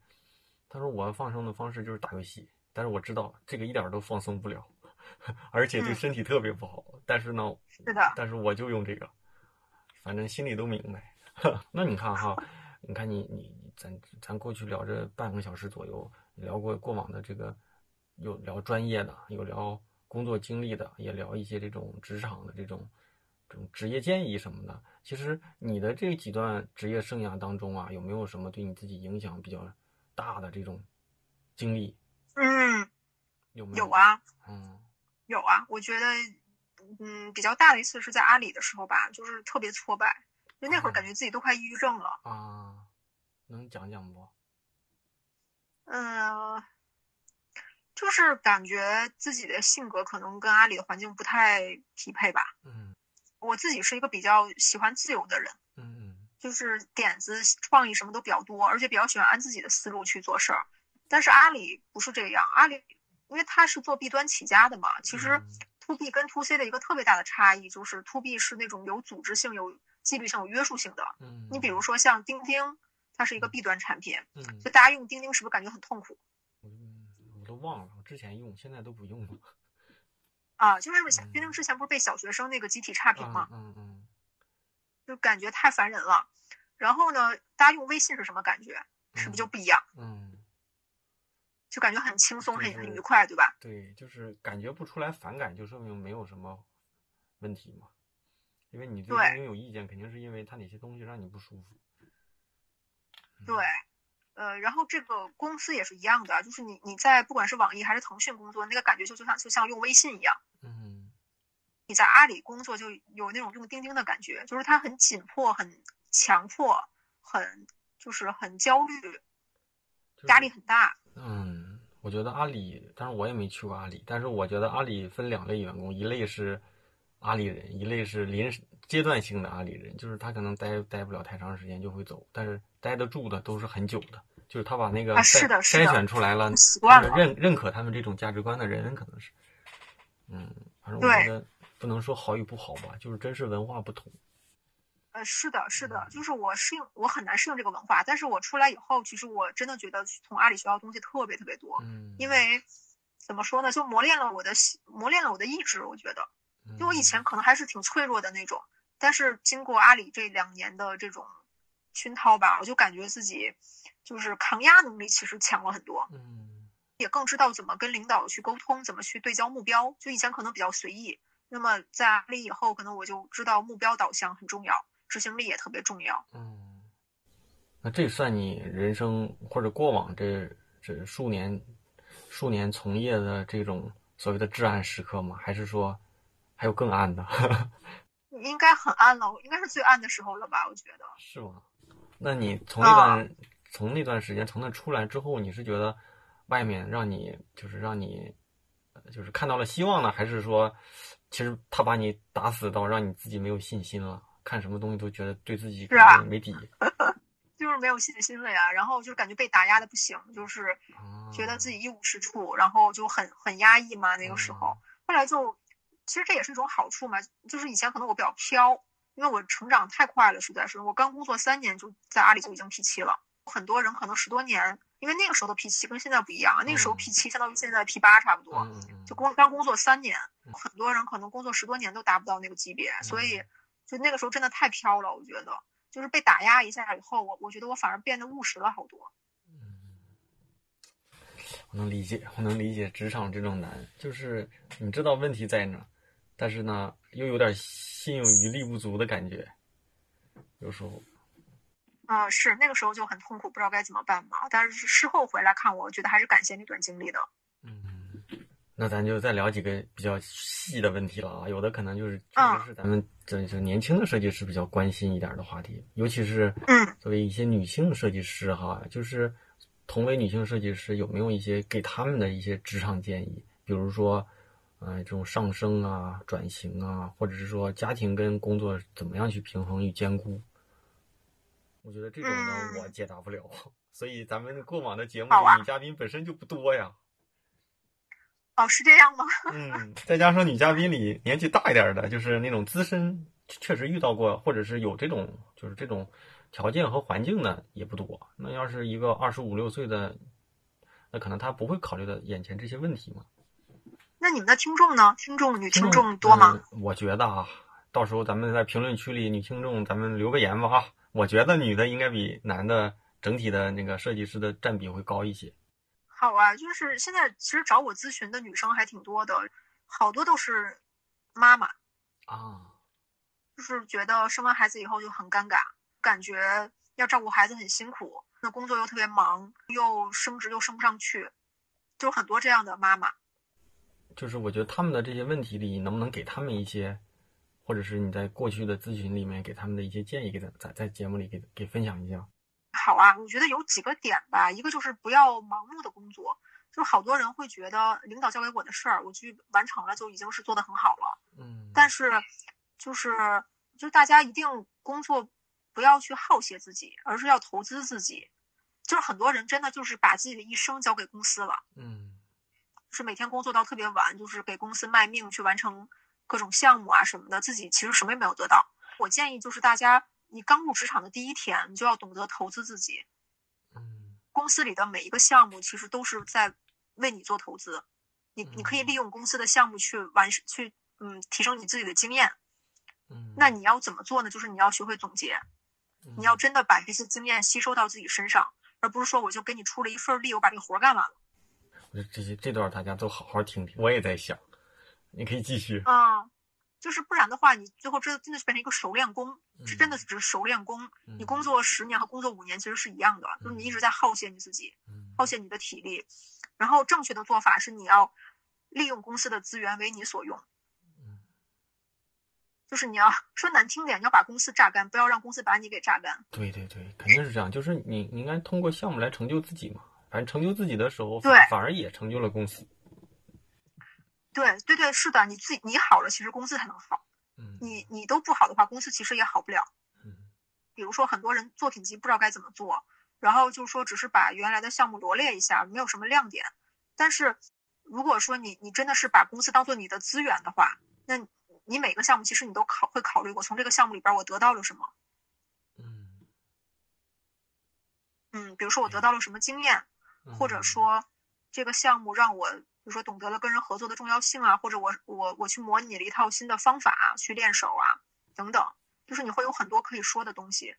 他说我放松的方式就是打游戏，但是我知道这个一点都放松不了，而且对身体特别不好。但是呢，是的，但是我就用这个，反正心里都明白。那你看哈，你看你你咱咱过去聊这半个小时左右，聊过过往的这个，有聊专业的，有聊。工作经历的也聊一些这种职场的这种这种职业建议什么的。其实你的这几段职业生涯当中啊，有没有什么对你自己影响比较大的这种经历？嗯，有没有啊？嗯，有啊。我觉得，嗯，比较大的一次是在阿里的时候吧，就是特别挫败，就那会儿感觉自己都快抑郁症了啊。能讲讲不？嗯。就是感觉自己的性格可能跟阿里的环境不太匹配吧。嗯，我自己是一个比较喜欢自由的人。嗯嗯，就是点子创意什么都比较多，而且比较喜欢按自己的思路去做事儿。但是阿里不是这样，阿里因为它是做 B 端起家的嘛。其实 To B 跟 To C 的一个特别大的差异就是 To B 是那种有组织性、有纪律性、有约束性的。嗯，你比如说像钉钉，它是一个 B 端产品。嗯，就大家用钉钉是不是感觉很痛苦？都忘了，我之前用，现在都不用了。啊，就是钉钉之前不是被小学生那个集体差评吗？嗯嗯，就感觉太烦人了。然后呢，大家用微信是什么感觉？是不是就不一样？嗯，就感觉很轻松，很很愉快，对吧？对，就是感觉不出来反感，就说明没有什么问题嘛。因为你对钉钉有意见，肯定是因为它哪些东西让你不舒服。对。呃，然后这个公司也是一样的，就是你你在不管是网易还是腾讯工作，那个感觉就就像就像用微信一样。嗯。你在阿里工作就有那种用钉钉的感觉，就是它很紧迫、很强迫、很就是很焦虑，压力很大。嗯，我觉得阿里，但是我也没去过阿里，但是我觉得阿里分两类员工，一类是阿里人，一类是临时阶段性的阿里人，就是他可能待待不了太长时间就会走，但是。待得住的都是很久的，就是他把那个筛筛选出来了，认认可他们这种价值观的人，可能是，嗯，反正我觉得不能说好与不好吧，就是真是文化不同。呃，是的，是的，就是我适应，我很难适应这个文化，但是我出来以后，其实我真的觉得从阿里学到东西特别特别多，嗯，因为怎么说呢，就磨练了我的磨练了我的意志，我觉得，因为我以前可能还是挺脆弱的那种，但是经过阿里这两年的这种。熏陶吧，我就感觉自己就是抗压能力其实强了很多，嗯，也更知道怎么跟领导去沟通，怎么去对焦目标。就以前可能比较随意，那么在阿里以后，可能我就知道目标导向很重要，执行力也特别重要。嗯，那这算你人生或者过往这这数年数年从业的这种所谓的至暗时刻吗？还是说还有更暗的？应该很暗了，应该是最暗的时候了吧？我觉得是吗？那你从那段从那段时间从那出来之后，你是觉得外面让你就是让你就是看到了希望呢，还是说其实他把你打死到让你自己没有信心了？看什么东西都觉得对自己没底，就是没有信心了呀。然后就感觉被打压的不行，就是觉得自己一无是处，然后就很很压抑嘛。那个时候，后来就。其实这也是一种好处嘛，就是以前可能我比较飘，因为我成长太快了，实在是我刚工作三年就在阿里就已经 P 七了。很多人可能十多年，因为那个时候的 P 七跟现在不一样，那个时候 P 七相当于现在 P 八差不多，就工刚工作三年，很多人可能工作十多年都达不到那个级别，所以就那个时候真的太飘了，我觉得。就是被打压一下以后，我我觉得我反而变得务实了好多。嗯，我能理解，我能理解职场这种难，就是你知道问题在哪，但是呢，又有点心有余力不足的感觉，有时候。啊，是那个时候就很痛苦，不知道该怎么办嘛。但是事后回来看，我觉得还是感谢那段经历的。嗯，那咱就再聊几个比较细的问题了啊。有的可能就是确实是咱们这这年轻的设计师比较关心一点的话题，尤其是嗯，作为一些女性设计师哈，就是同为女性设计师，有没有一些给他们的一些职场建议？比如说，呃，这种上升啊、转型啊，或者是说家庭跟工作怎么样去平衡与兼顾？我觉得这种呢，我解答不了，所以咱们过往的节目里女嘉宾本身就不多呀。哦，是这样吗？嗯，再加上女嘉宾里年纪大一点的，就是那种资深，确实遇到过，或者是有这种，就是这种条件和环境的也不多。那要是一个二十五六岁的，那可能他不会考虑到眼前这些问题嘛。那你们的听众呢？听众女听众多吗？我觉得啊，到时候咱们在评论区里，女听众咱们留个言吧哈。我觉得女的应该比男的整体的那个设计师的占比会高一些。好啊，就是现在其实找我咨询的女生还挺多的，好多都是妈妈啊，就是觉得生完孩子以后就很尴尬，感觉要照顾孩子很辛苦，那工作又特别忙，又升职又升不上去，就很多这样的妈妈。就是我觉得他们的这些问题里，能不能给他们一些？或者是你在过去的咨询里面给他们的一些建议，给他在在节目里给给分享一下。好啊，我觉得有几个点吧，一个就是不要盲目的工作，就是好多人会觉得领导交给我的事儿，我去完成了就已经是做的很好了。嗯。但是，就是就大家一定工作不要去耗泄自己，而是要投资自己。就是很多人真的就是把自己的一生交给公司了。嗯。是每天工作到特别晚，就是给公司卖命去完成。各种项目啊什么的，自己其实什么也没有得到。我建议就是大家，你刚入职场的第一天，你就要懂得投资自己。嗯，公司里的每一个项目其实都是在为你做投资。你你可以利用公司的项目去完去嗯提升你自己的经验。嗯，那你要怎么做呢？就是你要学会总结，你要真的把这些经验吸收到自己身上，而不是说我就给你出了一份力，我把这个活干完了。这些这段大家都好好听听，我也在想。你可以继续啊，就是不然的话，你最后真的真的是变成一个熟练工，是真的只是熟练工。你工作十年和工作五年其实是一样的，就是你一直在耗泄你自己，耗泄你的体力。然后正确的做法是你要利用公司的资源为你所用，就是你要说难听点，你要把公司榨干，不要让公司把你给榨干。对对对，肯定是这样。就是你你应该通过项目来成就自己嘛，反正成就自己的时候，对，反而也成就了公司。对对对，是的，你自己你好了，其实公司才能好。嗯，你你都不好的话，公司其实也好不了。嗯，比如说很多人作品集不知道该怎么做，然后就是说只是把原来的项目罗列一下，没有什么亮点。但是如果说你你真的是把公司当做你的资源的话，那你每个项目其实你都考会考虑过，从这个项目里边我得到了什么。嗯嗯，比如说我得到了什么经验，或者说这个项目让我。比如说，懂得了跟人合作的重要性啊，或者我我我去模拟了一套新的方法去练手啊，等等，就是你会有很多可以说的东西。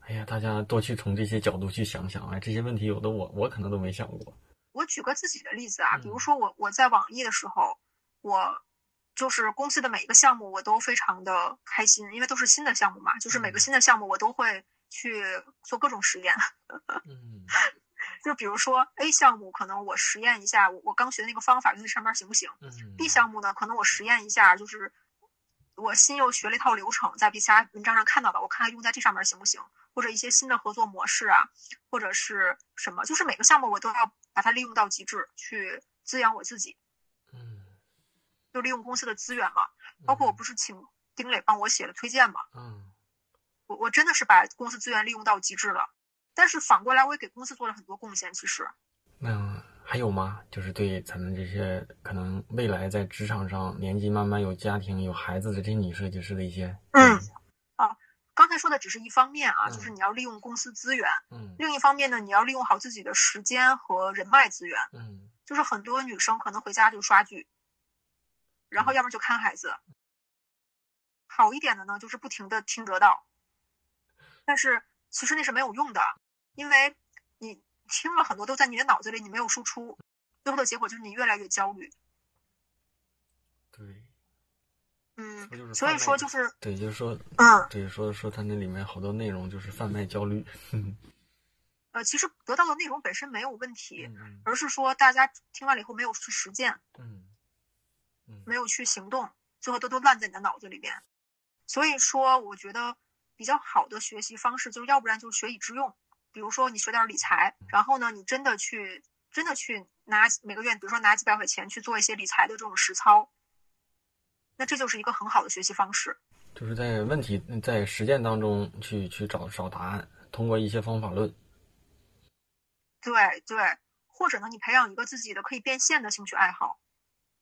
哎呀，大家多去从这些角度去想想啊，这些问题有的我我可能都没想过。我举个自己的例子啊，比如说我我在网易的时候，我就是公司的每一个项目我都非常的开心，因为都是新的项目嘛，就是每个新的项目我都会去做各种实验。嗯。就比如说 A 项目，可能我实验一下，我我刚学的那个方法用在上面行不行？B 项目呢，可能我实验一下，就是我新又学了一套流程，在其他文章上看到的，我看看用在这上面行不行？或者一些新的合作模式啊，或者是什么？就是每个项目我都要把它利用到极致，去滋养我自己。嗯，就利用公司的资源嘛，包括我不是请丁磊帮我写了推荐嘛？嗯，我我真的是把公司资源利用到极致了。但是反过来，我也给公司做了很多贡献。其实，那还有吗？就是对咱们这些可能未来在职场上年纪慢慢有家庭、有孩子的这些女设计师的一些嗯啊，刚才说的只是一方面啊，就是你要利用公司资源。嗯，另一方面呢，你要利用好自己的时间和人脉资源。嗯，就是很多女生可能回家就刷剧，然后要么就看孩子。好一点的呢，就是不停的听得到。但是其实那是没有用的，因为你听了很多都在你的脑子里，你没有输出，最后的结果就是你越来越焦虑。对，嗯，所以说就是对，就是说，嗯，对，说说他那里面好多内容就是贩卖焦虑。呃，其实得到的内容本身没有问题，而是说大家听完了以后没有去实践，嗯，没有去行动，最后都都烂在你的脑子里边。所以说，我觉得比较好的学习方式，就是要不然就是学以致用，比如说你学点理财，然后呢，你真的去真的去拿每个月，比如说拿几百块钱去做一些理财的这种实操。那这就是一个很好的学习方式，就是在问题在实践当中去去找找答案，通过一些方法论。对对，或者呢，你培养一个自己的可以变现的兴趣爱好，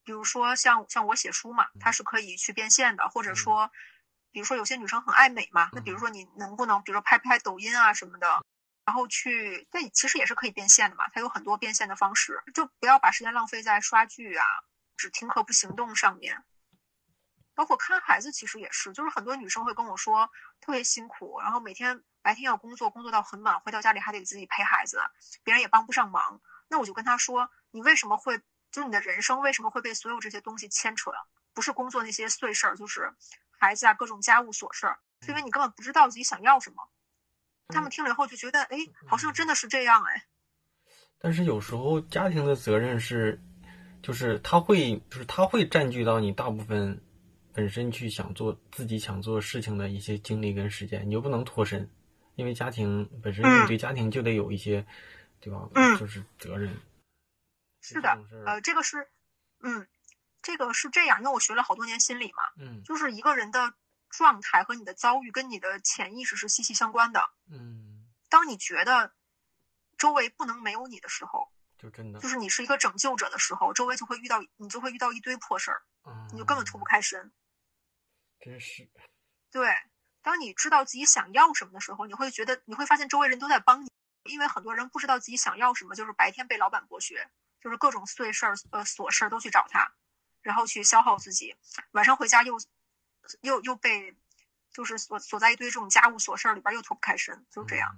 比如说像像我写书嘛，它是可以去变现的，或者说，比如说有些女生很爱美嘛，那比如说你能不能，比如说拍拍抖音啊什么的，然后去，但，其实也是可以变现的嘛，它有很多变现的方式，就不要把时间浪费在刷剧啊，只听课不行动上面。包括看孩子，其实也是，就是很多女生会跟我说特别辛苦，然后每天白天要工作，工作到很晚，回到家里还得自己陪孩子，别人也帮不上忙。那我就跟她说，你为什么会，就是你的人生为什么会被所有这些东西牵扯？不是工作那些碎事儿，就是孩子啊各种家务琐事儿，是因为你根本不知道自己想要什么。他们听了以后就觉得，哎，好像真的是这样，哎。但是有时候家庭的责任是，就是他会，就是他会占据到你大部分。本身去想做自己想做事情的一些精力跟时间，你又不能脱身，因为家庭本身你对家庭就得有一些，对吧？嗯，就是责任。是的，呃，这个是，嗯，这个是这样，因为我学了好多年心理嘛，嗯，就是一个人的状态和你的遭遇跟你的潜意识是息息相关的，嗯，当你觉得周围不能没有你的时候，就真的就是你是一个拯救者的时候，周围就会遇到你就会遇到一堆破事儿，你就根本脱不开身。真是，对，当你知道自己想要什么的时候，你会觉得你会发现周围人都在帮你，因为很多人不知道自己想要什么，就是白天被老板剥削，就是各种碎事儿、呃琐事儿都去找他，然后去消耗自己，晚上回家又又又被就是锁锁在一堆这种家务琐事儿里边，又脱不开身，就这样。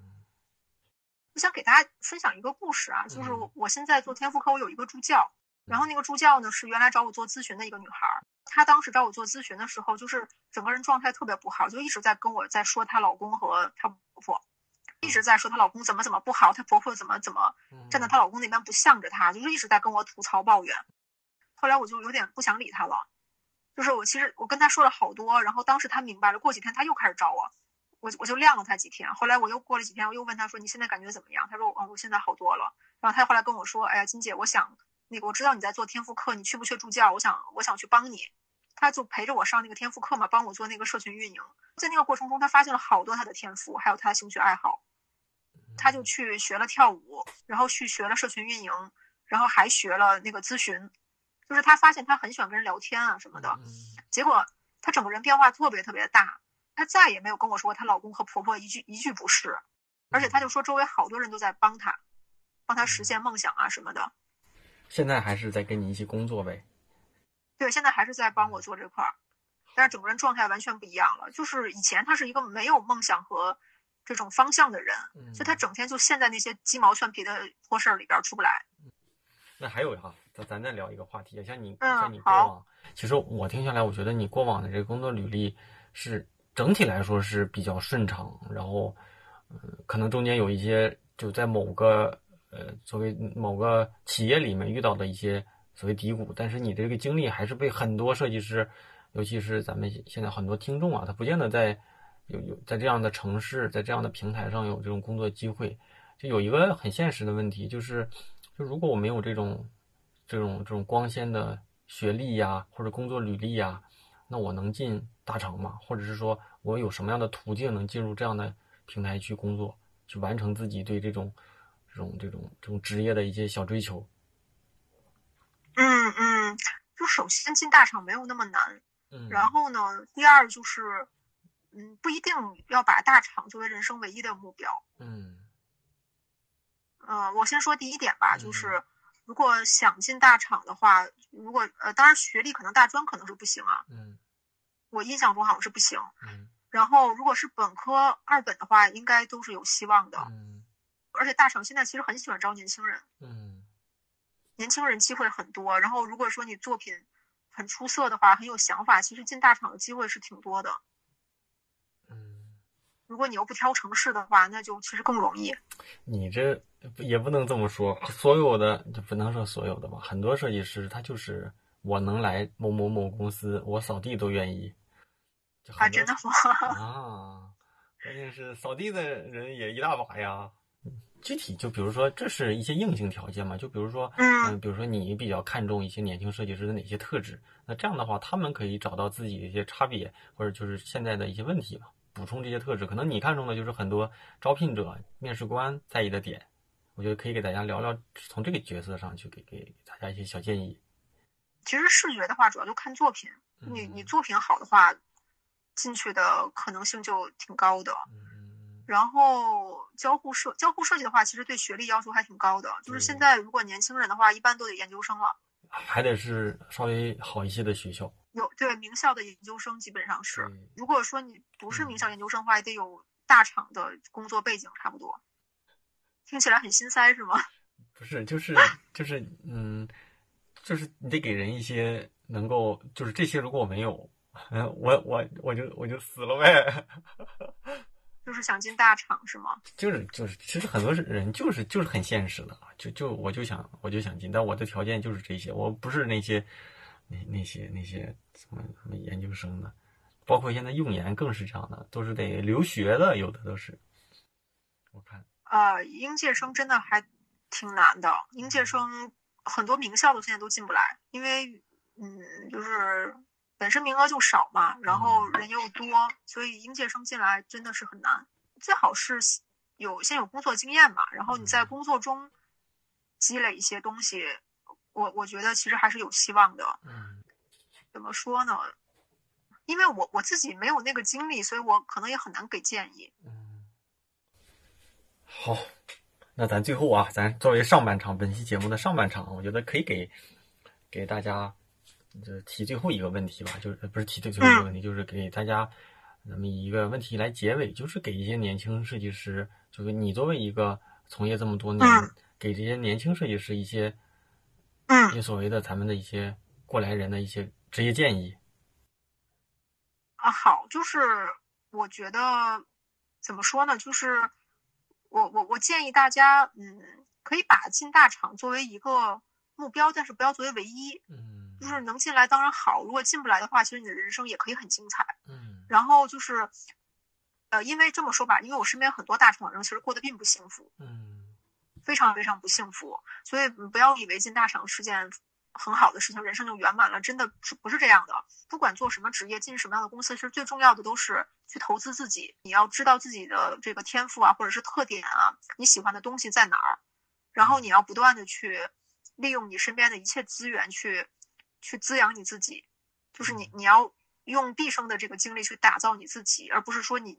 我想给大家分享一个故事啊，就是我现在做天赋课，我有一个助教，然后那个助教呢是原来找我做咨询的一个女孩儿。她当时找我做咨询的时候，就是整个人状态特别不好，就一直在跟我在说她老公和她婆婆，一直在说她老公怎么怎么不好，她婆婆怎么怎么站在她老公那边不向着她，就是一直在跟我吐槽抱怨。后来我就有点不想理他了，就是我其实我跟他说了好多，然后当时他明白了，过几天他又开始找我，我我就晾了他几天。后来我又过了几天，我又问他说你现在感觉怎么样？他说嗯我现在好多了。然后他后来跟我说，哎呀金姐，我想。那个我知道你在做天赋课，你缺不缺助教？我想我想去帮你，他就陪着我上那个天赋课嘛，帮我做那个社群运营。在那个过程中，他发现了好多他的天赋，还有他的兴趣爱好，他就去学了跳舞，然后去学了社群运营，然后还学了那个咨询。就是他发现他很喜欢跟人聊天啊什么的，结果他整个人变化特别特别大。他再也没有跟我说她老公和婆婆一句一句不是，而且他就说周围好多人都在帮他，帮他实现梦想啊什么的。现在还是在跟你一起工作呗？对，现在还是在帮我做这块儿，但是整个人状态完全不一样了。就是以前他是一个没有梦想和这种方向的人，所以他整天就陷在那些鸡毛蒜皮的破事儿里边出不来。那还有哈，咱咱再聊一个话题，像你像你过往，其实我听下来，我觉得你过往的这个工作履历是整体来说是比较顺畅，然后嗯，可能中间有一些就在某个。呃，作为某个企业里面遇到的一些所谓低谷，但是你这个经历还是被很多设计师，尤其是咱们现在很多听众啊，他不见得在有有在这样的城市，在这样的平台上有这种工作机会。就有一个很现实的问题，就是就如果我没有这种这种这种光鲜的学历呀，或者工作履历呀，那我能进大厂吗？或者是说我有什么样的途径能进入这样的平台去工作，去完成自己对这种。这种这种这种职业的一些小追求，嗯嗯，就首先进大厂没有那么难，嗯，然后呢，第二就是，嗯，不一定要把大厂作为人生唯一的目标，嗯，呃，我先说第一点吧，就是如果想进大厂的话，如果呃，当然学历可能大专可能是不行啊，嗯，我印象中好像是不行，嗯，然后如果是本科二本的话，应该都是有希望的。嗯，而且大厂现在其实很喜欢招年轻人。嗯，年轻人机会很多。然后如果说你作品很出色的话，很有想法，其实进大厂的机会是挺多的。嗯，如果你又不挑城市的话，那就其实更容易。你这也不能这么说，所有的就不能说所有的吧。很多设计师他就是我能来某某某公司，我扫地都愿意。啊，真的吗？啊，关键是扫地的人也一大把呀。具体就比如说，这是一些硬性条件嘛？就比如说，嗯，比如说你比较看重一些年轻设计师的哪些特质？那这样的话，他们可以找到自己的一些差别，或者就是现在的一些问题嘛，补充这些特质。可能你看中的就是很多招聘者、面试官在意的点。我觉得可以给大家聊聊，从这个角色上去给给大家一些小建议。其实视觉的话，主要就看作品。你你作品好的话。进去的可能性就挺高的，然后交互设交互设计的话，其实对学历要求还挺高的。就是现在如果年轻人的话，一般都得研究生了，还得是稍微好一些的学校。有对名校的研究生基本上是，如果说你不是名校研究生的话，也得有大厂的工作背景差不多。听起来很心塞是吗？不是，就是就是嗯，就是你得给人一些能够，就是这些如果我没有。嗯，我我我就我就死了呗，就是想进大厂是吗？就是就是，其实很多人就是就是很现实的，就就我就想我就想进，但我的条件就是这些，我不是那些那那些那些什么什么研究生的，包括现在用研更是这样的，都是得留学的，有的都是。我看啊，应届生真的还挺难的，应届生很多名校的现在都进不来，因为嗯，就是。本身名额就少嘛，然后人又多，所以应届生进来真的是很难。最好是有先有工作经验嘛，然后你在工作中积累一些东西，我我觉得其实还是有希望的。嗯，怎么说呢？因为我我自己没有那个经历，所以我可能也很难给建议。嗯，好，那咱最后啊，咱作为上半场本期节目的上半场，我觉得可以给给大家。就提最后一个问题吧，就是不是提最后一个问题，就是给大家那么一个问题来结尾，就是给一些年轻设计师，就是你作为一个从业这么多年，给这些年轻设计师一些，嗯，你所谓的咱们的一些过来人的一些职业建议。啊，好，就是我觉得怎么说呢，就是我我我建议大家，嗯，可以把进大厂作为一个目标，但是不要作为唯一，嗯。就是能进来当然好，如果进不来的话，其实你的人生也可以很精彩。嗯，然后就是，呃，因为这么说吧，因为我身边很多大厂人其实过得并不幸福，嗯，非常非常不幸福。所以不要以为进大厂是件很好的事情，人生就圆满了，真的是不是这样的。不管做什么职业，进什么样的公司，其实最重要的都是去投资自己。你要知道自己的这个天赋啊，或者是特点啊，你喜欢的东西在哪儿，然后你要不断的去利用你身边的一切资源去。去滋养你自己，就是你你要用毕生的这个精力去打造你自己，而不是说你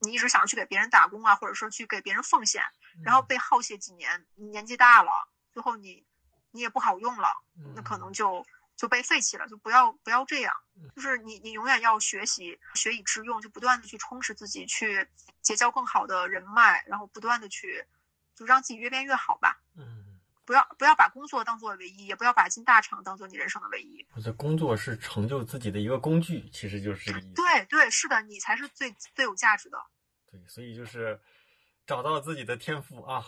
你一直想着去给别人打工啊，或者说去给别人奉献，然后被耗泄几年，你年纪大了，最后你你也不好用了，那可能就就被废弃了。就不要不要这样，就是你你永远要学习，学以致用，就不断的去充实自己，去结交更好的人脉，然后不断的去就让自己越变越好吧。嗯。不要不要把工作当做唯一，也不要把进大厂当做你人生的唯一。我觉得工作是成就自己的一个工具，其实就是这个意思。对对，是的，你才是最最有价值的。对，所以就是找到自己的天赋啊，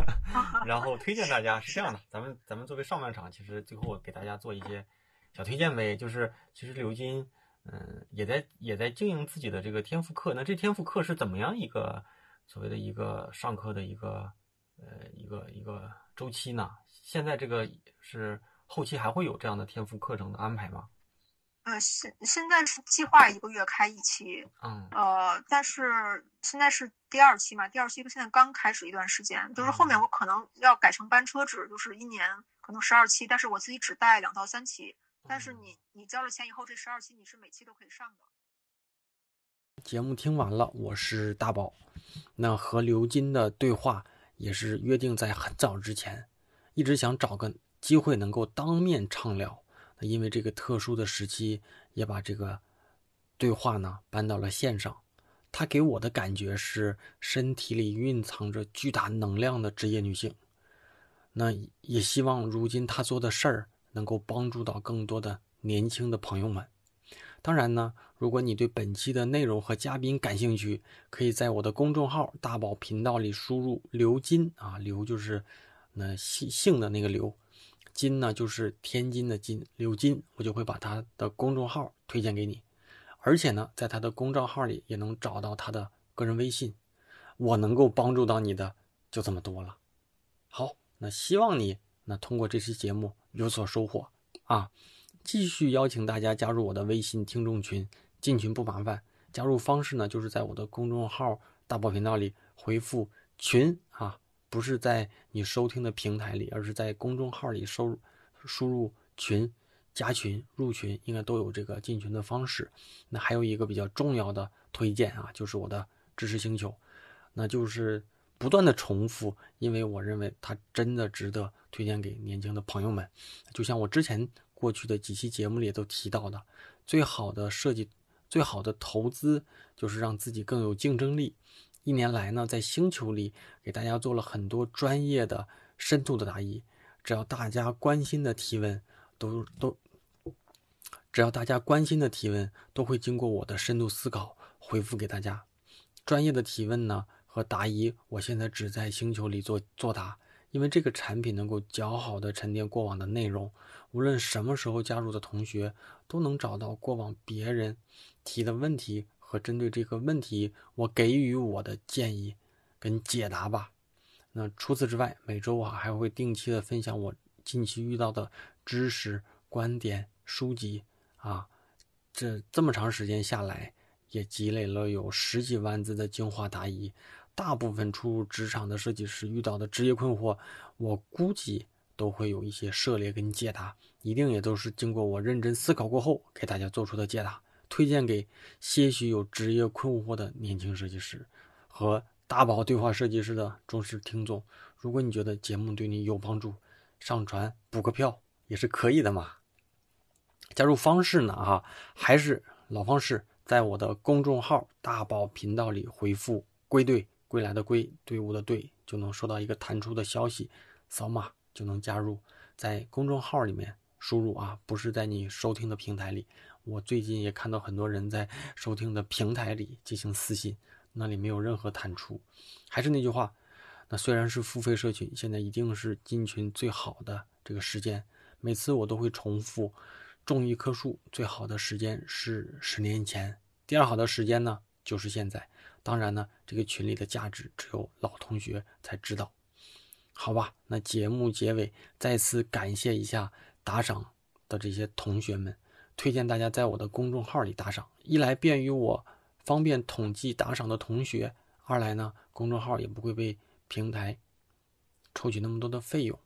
然后推荐大家是这样的。咱们咱们作为上半场，其实最后给大家做一些小推荐呗。就是其实刘金，嗯，也在也在经营自己的这个天赋课。那这天赋课是怎么样一个所谓的一个上课的一个呃一个一个。周期呢？现在这个是后期还会有这样的天赋课程的安排吗？呃，现现在是计划一个月开一期，嗯，呃，但是现在是第二期嘛，第二期现在刚开始一段时间，就是后面我可能要改成班车制，就是一年可能十二期，但是我自己只带两到三期，但是你你交了钱以后，这十二期你是每期都可以上的。节目听完了，我是大宝，那和刘金的对话。也是约定在很早之前，一直想找个机会能够当面畅聊。那因为这个特殊的时期，也把这个对。话呢搬到了线上。她给我的感觉是身体里蕴藏着巨大能量的职业女性。那也希望如今她做的事儿能够帮助到更多的年轻的朋友们。当然呢，如果你对本期的内容和嘉宾感兴趣，可以在我的公众号“大宝频道”里输入“刘金”啊，刘就是那姓姓的那个刘，金呢就是天津的金，刘金，我就会把他的公众号推荐给你。而且呢，在他的公众号里也能找到他的个人微信。我能够帮助到你的就这么多了。好，那希望你那通过这期节目有所收获啊。继续邀请大家加入我的微信听众群，进群不麻烦。加入方式呢，就是在我的公众号“大宝频道”里回复“群”啊，不是在你收听的平台里，而是在公众号里收输入“群”，加群入群，应该都有这个进群的方式。那还有一个比较重要的推荐啊，就是我的知识星球，那就是不断的重复，因为我认为它真的值得推荐给年轻的朋友们。就像我之前。过去的几期节目里都提到的，最好的设计、最好的投资就是让自己更有竞争力。一年来呢，在星球里给大家做了很多专业的、深度的答疑。只要大家关心的提问，都都，只要大家关心的提问，都会经过我的深度思考回复给大家。专业的提问呢和答疑，我现在只在星球里做作答。因为这个产品能够较好的沉淀过往的内容，无论什么时候加入的同学都能找到过往别人提的问题和针对这个问题我给予我的建议跟解答吧。那除此之外，每周啊还会定期的分享我近期遇到的知识、观点、书籍啊，这这么长时间下来，也积累了有十几万字的精华答疑。大部分初入职场的设计师遇到的职业困惑，我估计都会有一些涉猎跟解答，一定也都是经过我认真思考过后给大家做出的解答，推荐给些许有职业困惑的年轻设计师和大宝对话设计师的忠实听众。如果你觉得节目对你有帮助，上传补个票也是可以的嘛。加入方式呢？哈，还是老方式，在我的公众号“大宝频道”里回复“归队”。归来的归队伍的队就能收到一个弹出的消息，扫码就能加入，在公众号里面输入啊，不是在你收听的平台里。我最近也看到很多人在收听的平台里进行私信，那里没有任何弹出。还是那句话，那虽然是付费社群，现在一定是进群最好的这个时间。每次我都会重复，种一棵树最好的时间是十年前，第二好的时间呢就是现在。当然呢，这个群里的价值只有老同学才知道，好吧？那节目结尾再次感谢一下打赏的这些同学们，推荐大家在我的公众号里打赏，一来便于我方便统计打赏的同学，二来呢，公众号也不会被平台抽取那么多的费用，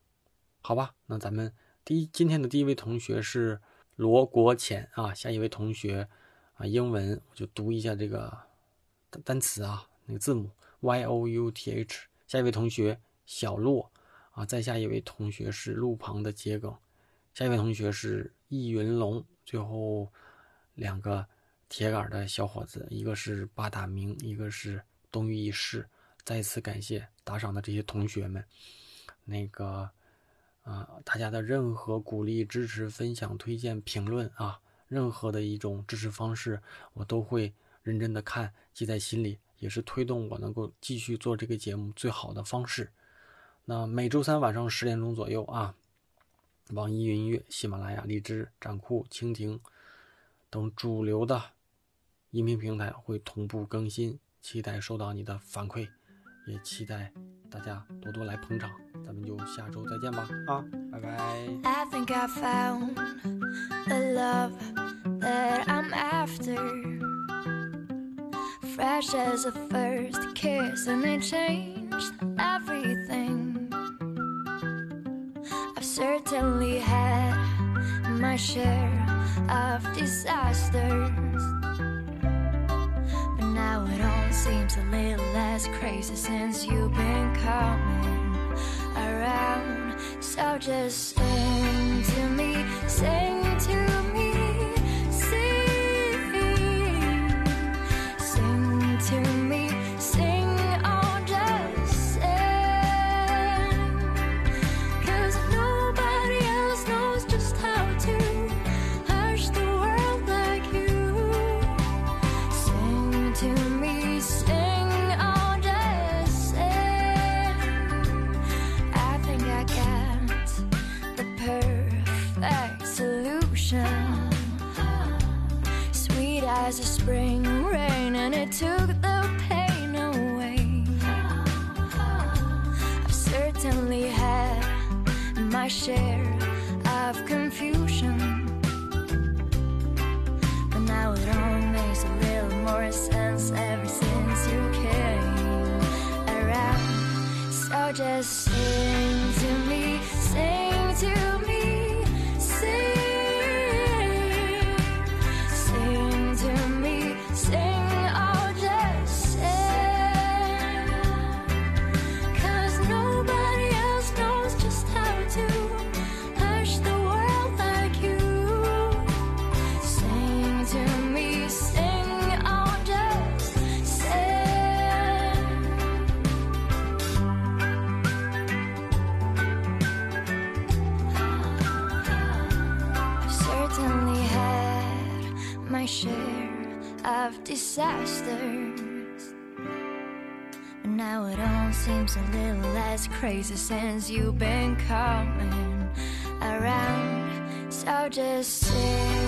好吧？那咱们第一今天的第一位同学是罗国浅啊，下一位同学啊，英文我就读一下这个。单词啊，那个字母 y o u t h。下一位同学小洛啊，再下一位同学是路旁的桔梗，下一位同学是易云龙，最后两个铁杆的小伙子，一个是八大明，一个是东隅一世。再次感谢打赏的这些同学们，那个啊，大家的任何鼓励、支持、分享、推荐、评论啊，任何的一种支持方式，我都会。认真的看，记在心里，也是推动我能够继续做这个节目最好的方式。那每周三晚上十点钟左右啊，网易云音乐、喜马拉雅、荔枝、展酷、蜻蜓等主流的音频平台会同步更新，期待收到你的反馈，也期待大家多多来捧场。咱们就下周再见吧，啊，拜拜。i think i found a love that i'm after fresh as a first kiss, and it changed everything. I've certainly had my share of disasters, but now it all seems a little less crazy since you've been coming around. So just sing to me, sing to me, spring rain and it took the pain away. I've certainly had my share disasters. But now it all seems a little less crazy since you've been coming around. So just say.